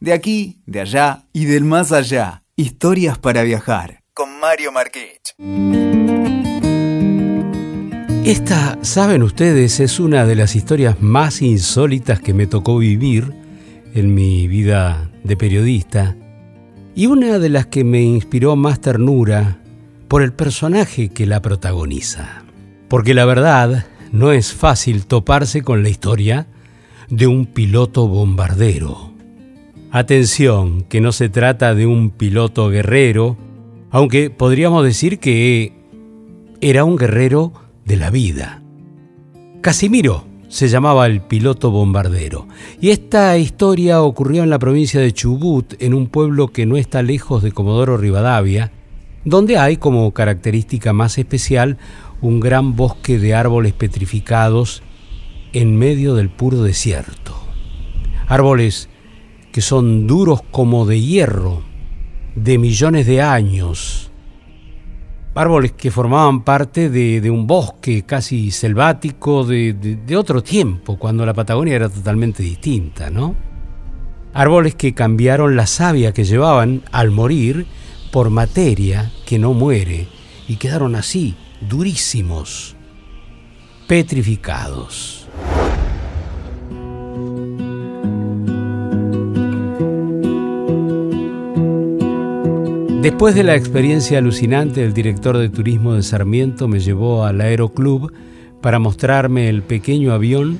De aquí, de allá y del más allá. Historias para viajar. Con Mario Marquich. Esta, saben ustedes, es una de las historias más insólitas que me tocó vivir en mi vida de periodista y una de las que me inspiró más ternura por el personaje que la protagoniza. Porque la verdad, no es fácil toparse con la historia de un piloto bombardero Atención, que no se trata de un piloto guerrero, aunque podríamos decir que era un guerrero de la vida. Casimiro se llamaba el piloto bombardero, y esta historia ocurrió en la provincia de Chubut, en un pueblo que no está lejos de Comodoro Rivadavia, donde hay como característica más especial un gran bosque de árboles petrificados en medio del puro desierto. Árboles que son duros como de hierro, de millones de años. Árboles que formaban parte de, un bosque casi selvático de, de, otro tiempo, cuando la Patagonia era totalmente distinta, ¿no? Árboles que cambiaron la savia que llevaban al morir por materia que no muere y quedaron así, durísimos, petrificados. Después de la experiencia alucinante, el director de turismo de Sarmiento me llevó al Aeroclub para mostrarme el pequeño avión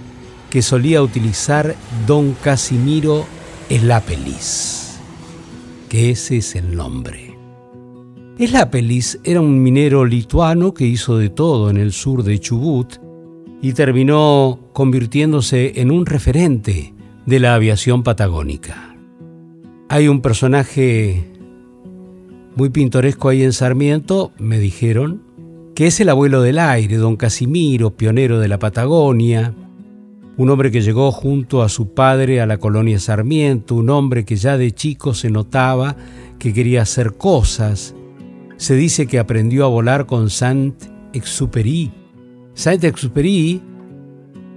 que solía utilizar don Casimiro Elapelis, que ese es el nombre. Elapelis era un minero lituano que hizo de todo en el sur de Chubut y terminó convirtiéndose en un referente de la aviación patagónica. Hay un personaje muy pintoresco ahí en Sarmiento, me dijeron, que es el abuelo del aire, don Casimiro, pionero de la Patagonia, un hombre que llegó junto a su padre a la colonia Sarmiento, un hombre que ya de chico se notaba que quería hacer cosas. Se dice que aprendió a volar con Saint-Exupéry. Saint-Exupéry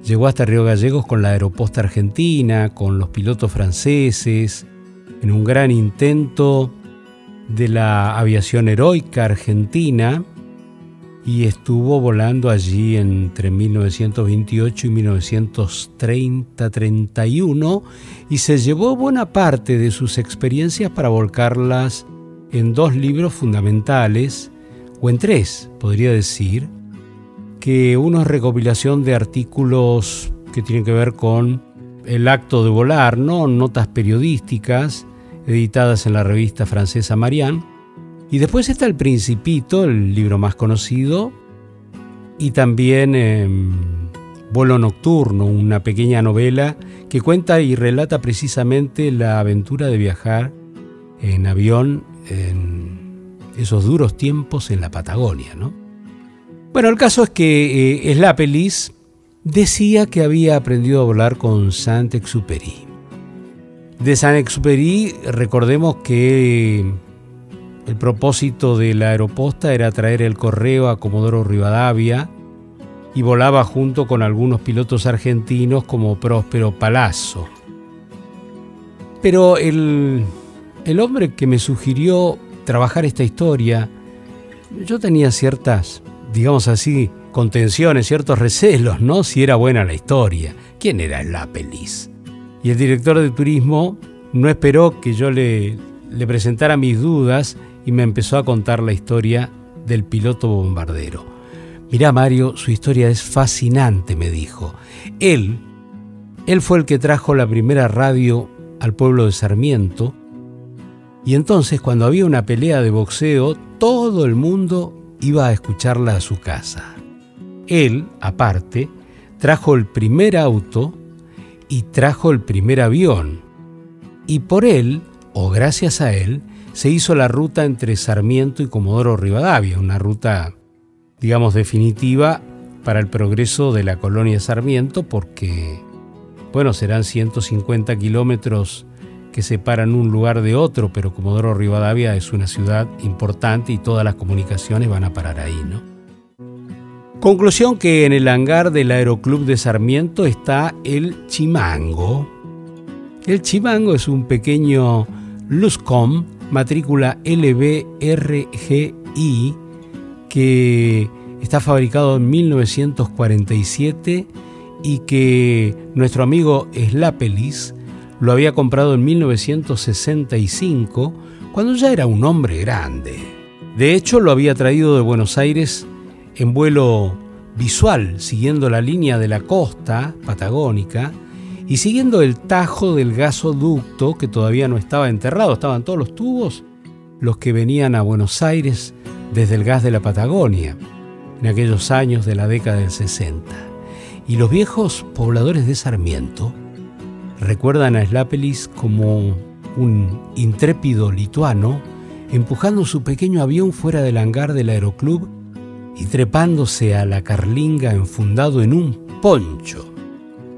llegó hasta Río Gallegos con la aeroposta argentina, con los pilotos franceses, en un gran intento de la aviación heroica argentina y estuvo volando allí entre 1928 y 1930-31 y se llevó buena parte de sus experiencias para volcarlas en dos libros fundamentales, o en tres, podría decir, que uno es recopilación de artículos que tienen que ver con el acto de volar, ¿no? notas periodísticas, editadas en la revista francesa Marianne. Y después está El Principito, el libro más conocido, y también Vuelo Nocturno, una pequeña novela que cuenta y relata precisamente la aventura de viajar en avión en esos duros tiempos en la Patagonia. ¿no? Bueno, el caso es que eh, decía que había aprendido a volar con Saint-Exupéry de Saint-Exupéry, recordemos que el propósito de la aeroposta era traer el correo a Comodoro Rivadavia y volaba junto con algunos pilotos argentinos como Próspero Palazzo. Pero el, el hombre que me sugirió trabajar esta historia, yo tenía ciertas, digamos así, contenciones, ciertos recelos, ¿no? Si era buena la historia. ¿Quién era el Apelis? Y el director de turismo no esperó que yo le, presentara mis dudas y me empezó a contar la historia del piloto bombardero. Mirá Mario, su historia es fascinante, me dijo. Él, él fue el que trajo la primera radio al pueblo de Sarmiento y entonces cuando había una pelea de boxeo, todo el mundo iba a escucharla a su casa. Él, aparte, trajo el primer auto y trajo el primer avión. Y por él, o gracias a él, se hizo la ruta entre Sarmiento y Comodoro Rivadavia, una ruta, digamos, definitiva para el progreso de la colonia Sarmiento, porque, bueno, serán 150 kilómetros que separan un lugar de otro, pero Comodoro Rivadavia es una ciudad importante y todas las comunicaciones van a parar ahí, ¿no? Conclusión que en el hangar del Aeroclub de Sarmiento está el Chimango, El Chimango es un pequeño Luscom, matrícula LBRGI, que está fabricado en 1947 y que nuestro amigo Slapelis lo había comprado en 1965 cuando ya era un hombre grande. De hecho, lo había traído de Buenos Aires en vuelo visual, siguiendo la línea de la costa patagónica y siguiendo el tajo del gasoducto que todavía no estaba enterrado, estaban todos los tubos, los que venían a Buenos Aires desde el gas de la Patagonia, en aquellos años de la década del 60. Y los viejos pobladores de Sarmiento recuerdan a Slapelis como un intrépido lituano empujando su pequeño avión fuera del hangar del aeroclub y trepándose a la carlinga enfundado en un poncho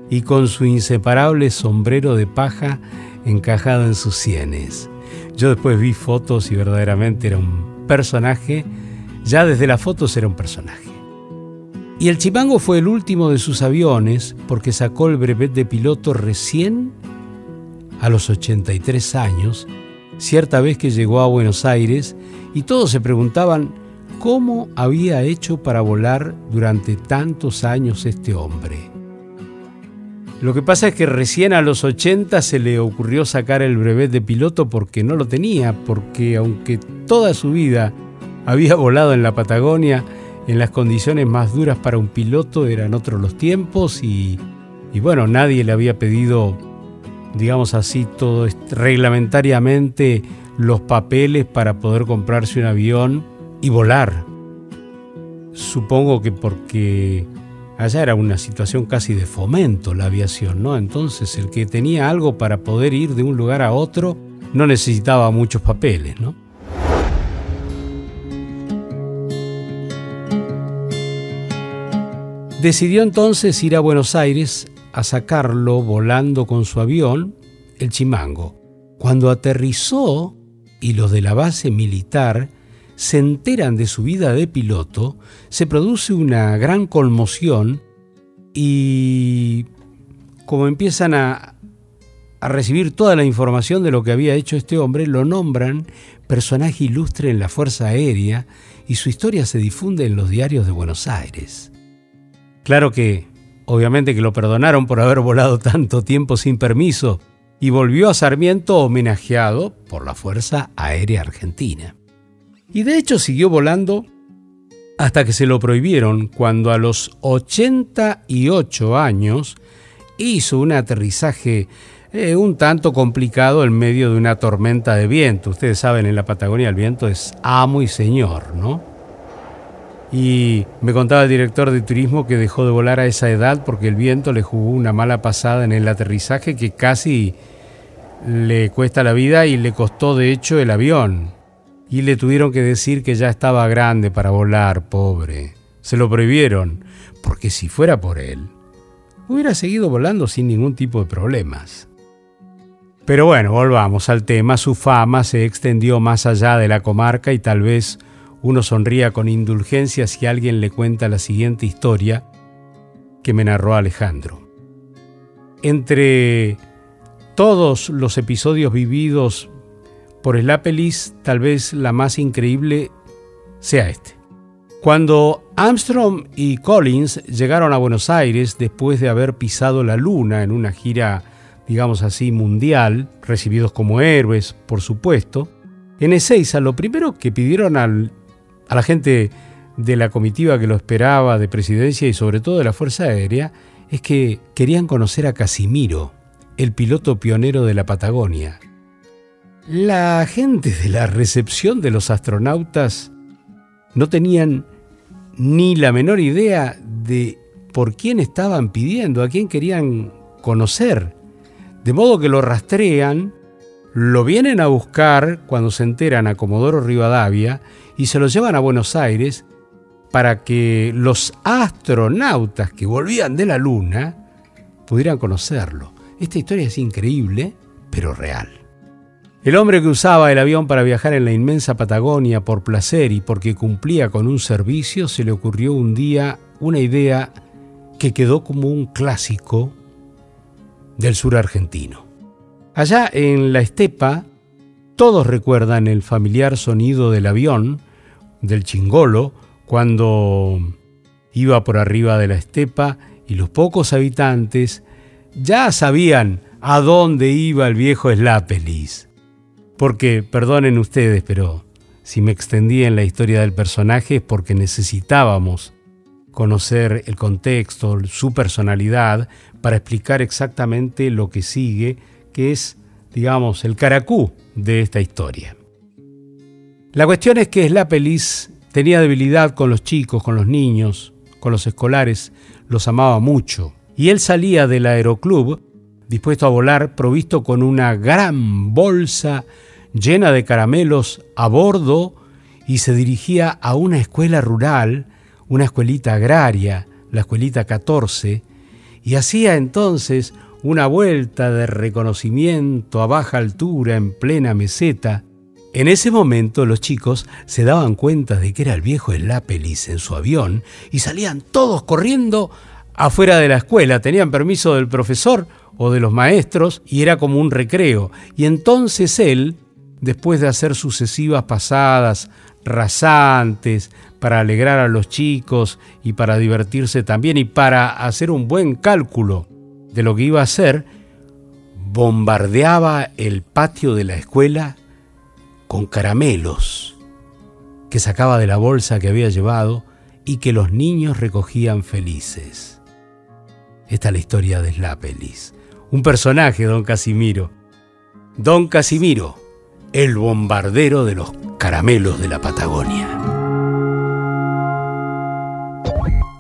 y con su inseparable sombrero de paja encajado en sus sienes. Yo después vi fotos y verdaderamente era un personaje, ya desde las fotos era un personaje. Y el Chimango fue el último de sus aviones porque sacó el brevet de piloto recién a los 83 años, cierta vez que llegó a Buenos Aires y todos se preguntaban cómo había hecho para volar durante tantos años este hombre. Lo que pasa es que recién a los 80 se le ocurrió sacar el brevet de piloto porque no lo tenía, porque aunque toda su vida había volado en la Patagonia, en las condiciones más duras para un piloto eran otros los tiempos y, y bueno, nadie le había pedido, digamos así, todo reglamentariamente los papeles para poder comprarse un avión y volar. Supongo que porque allá era una situación casi de fomento la aviación, ¿no? Entonces el que tenía algo para poder ir de un lugar a otro no necesitaba muchos papeles, ¿no? Decidió entonces ir a Buenos Aires a sacarlo volando con su avión, el Chimango. Cuando aterrizó y los de la base militar se enteran de su vida de piloto, se produce una gran conmoción y como empiezan a, a, recibir toda la información de lo que había hecho este hombre, lo nombran personaje ilustre en la Fuerza Aérea y su historia se difunde en los diarios de Buenos Aires. Claro que, obviamente que lo perdonaron por haber volado tanto tiempo sin permiso y volvió a Sarmiento homenajeado por la Fuerza Aérea Argentina. Y de hecho siguió volando hasta que se lo prohibieron cuando a los 88 años hizo un aterrizaje eh, un tanto complicado en medio de una tormenta de viento. Ustedes saben, en la Patagonia el viento es amo y señor, ¿no? Y me contaba el director de turismo que dejó de volar a esa edad porque el viento le jugó una mala pasada en el aterrizaje que casi le cuesta la vida y le costó de hecho el avión y le tuvieron que decir que ya estaba grande para volar, pobre. Se lo prohibieron, porque si fuera por él, hubiera seguido volando sin ningún tipo de problemas. Pero bueno, volvamos al tema. Su fama se extendió más allá de la comarca y tal vez uno sonría con indulgencia si alguien le cuenta la siguiente historia que me narró Alejandro. Entre todos los episodios vividos por el Apelis, tal vez la más increíble sea este. Cuando Armstrong y Collins llegaron a Buenos Aires después de haber pisado la Luna en una gira, digamos así, mundial, recibidos como héroes, por supuesto, en Ezeiza lo primero que pidieron a la gente de la comitiva que lo esperaba, de presidencia y sobre todo de la Fuerza Aérea, es que querían conocer a Casimiro, el piloto pionero de la Patagonia, la gente de la recepción de los astronautas no tenían ni la menor idea de por quién estaban pidiendo, a quién querían conocer. De modo que lo rastrean, lo vienen a buscar cuando se enteran a Comodoro Rivadavia y se lo llevan a Buenos Aires para que los astronautas que volvían de la Luna pudieran conocerlo. Esta historia es increíble, pero real. El hombre que usaba el avión para viajar en la inmensa Patagonia por placer y porque cumplía con un servicio, se le ocurrió un día una idea que quedó como un clásico del sur argentino. Allá en la estepa, todos recuerdan el familiar sonido del avión, del chingolo, cuando iba por arriba de la estepa y los pocos habitantes ya sabían a dónde iba el viejo Slápelis. Porque, perdonen ustedes, pero si me extendí en la historia del personaje es porque necesitábamos conocer el contexto, su personalidad, para explicar exactamente lo que sigue, que es, digamos, el caracú de esta historia. La cuestión es que Slapelis tenía debilidad con los chicos, con los niños, con los escolares, los amaba mucho. Y él salía del aeroclub dispuesto a volar, provisto con una gran bolsa llena de caramelos a bordo y se dirigía a una escuela rural, una escuelita agraria, la escuelita 14, y hacía entonces una vuelta de reconocimiento a baja altura en plena meseta. En ese momento los chicos se daban cuenta de que era el viejo Lápelis en su avión y salían todos corriendo afuera de la escuela. Tenían permiso del profesor o de los maestros y era como un recreo. Y entonces él, después de hacer sucesivas pasadas rasantes para alegrar a los chicos y para divertirse también y para hacer un buen cálculo de lo que iba a hacer, bombardeaba el patio de la escuela con caramelos que sacaba de la bolsa que había llevado y que los niños recogían felices. Esta es la historia de Slapelis, un personaje, don Casimiro. Don Casimiro, el bombardero de los caramelos de la Patagonia.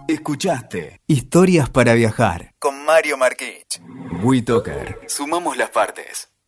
Escuchaste Historias para viajar con Mario Marquich. WeToker. Sumamos las partes.